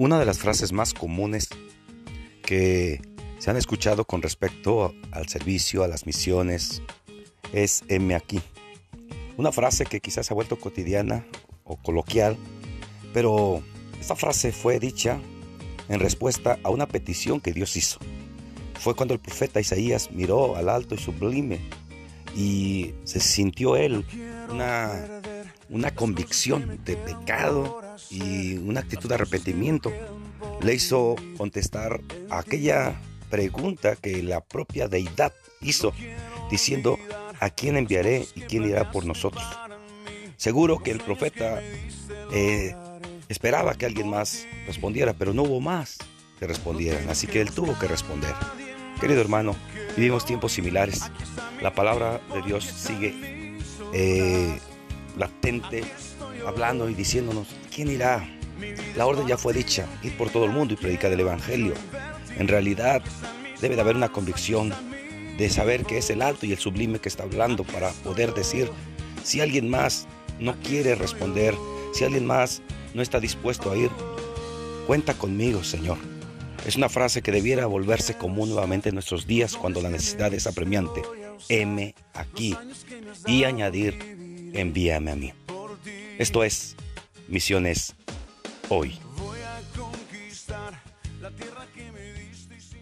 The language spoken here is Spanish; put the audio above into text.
Una de las frases más comunes que se han escuchado con respecto al servicio, a las misiones, es M aquí. Una frase que quizás se ha vuelto cotidiana o coloquial, pero esta frase fue dicha en respuesta a una petición que Dios hizo. Fue cuando el profeta Isaías miró al alto y sublime y se sintió él una, una convicción de pecado y una actitud de arrepentimiento. Le hizo contestar aquella pregunta que la propia deidad hizo, diciendo, ¿a quién enviaré y quién irá por nosotros? Seguro que el profeta eh, esperaba que alguien más respondiera, pero no hubo más que respondieran, así que él tuvo que responder. Querido hermano, vivimos tiempos similares. La palabra de Dios sigue eh, latente, hablando y diciéndonos, ¿quién irá? La orden ya fue dicha, ir por todo el mundo y predicar el Evangelio. En realidad debe de haber una convicción de saber que es el alto y el sublime que está hablando para poder decir, si alguien más no quiere responder, si alguien más no está dispuesto a ir, cuenta conmigo, Señor. Es una frase que debiera volverse común nuevamente en nuestros días cuando la necesidad es apremiante. M aquí y añadir envíame a mí. Esto es Misiones Hoy. Voy a conquistar la tierra que me diste sin...